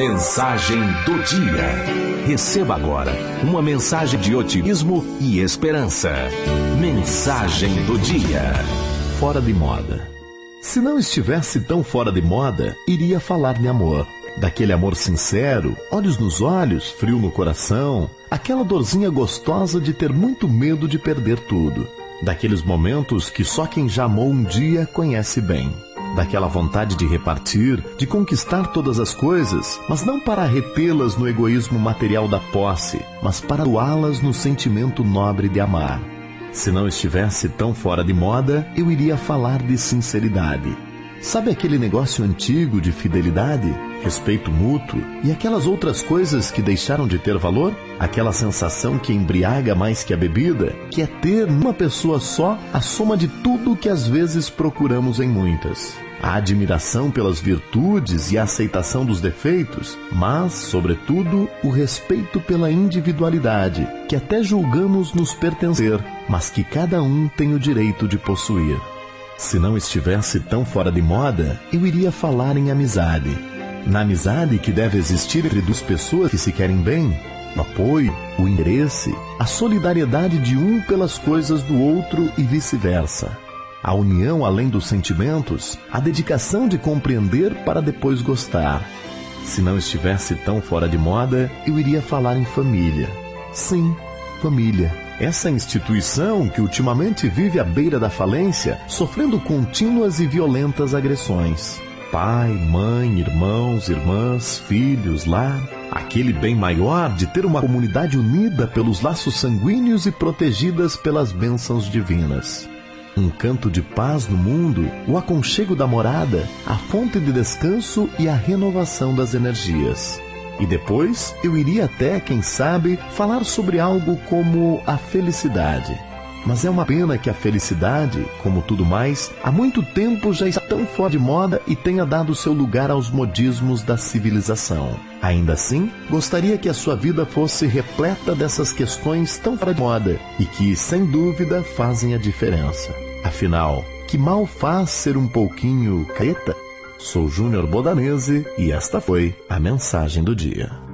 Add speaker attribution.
Speaker 1: Mensagem do dia. Receba agora uma mensagem de otimismo e esperança. Mensagem do dia.
Speaker 2: Fora de moda. Se não estivesse tão fora de moda, iria falar de amor. Daquele amor sincero, olhos nos olhos, frio no coração, aquela dorzinha gostosa de ter muito medo de perder tudo. Daqueles momentos que só quem já amou um dia conhece bem daquela vontade de repartir, de conquistar todas as coisas, mas não para retê-las no egoísmo material da posse, mas para doá-las no sentimento nobre de amar. Se não estivesse tão fora de moda, eu iria falar de sinceridade. Sabe aquele negócio antigo de fidelidade, respeito mútuo e aquelas outras coisas que deixaram de ter valor? Aquela sensação que embriaga mais que a bebida, que é ter numa pessoa só a soma de tudo que às vezes procuramos em muitas. A admiração pelas virtudes e a aceitação dos defeitos, mas, sobretudo, o respeito pela individualidade, que até julgamos nos pertencer, mas que cada um tem o direito de possuir. Se não estivesse tão fora de moda, eu iria falar em amizade. Na amizade que deve existir entre duas pessoas que se querem bem, o apoio, o interesse, a solidariedade de um pelas coisas do outro e vice-versa. A união além dos sentimentos, a dedicação de compreender para depois gostar. Se não estivesse tão fora de moda, eu iria falar em família. Sim, família essa instituição que ultimamente vive à beira da falência, sofrendo contínuas e violentas agressões. Pai, mãe, irmãos, irmãs, filhos, lar. Aquele bem maior de ter uma comunidade unida pelos laços sanguíneos e protegidas pelas bênçãos divinas. Um canto de paz no mundo, o aconchego da morada, a fonte de descanso e a renovação das energias. E depois eu iria até, quem sabe, falar sobre algo como a felicidade. Mas é uma pena que a felicidade, como tudo mais, há muito tempo já está tão fora de moda e tenha dado seu lugar aos modismos da civilização. Ainda assim, gostaria que a sua vida fosse repleta dessas questões tão fora de moda e que, sem dúvida, fazem a diferença. Afinal, que mal faz ser um pouquinho careta? Sou Júnior Bodanese e esta foi a mensagem do dia.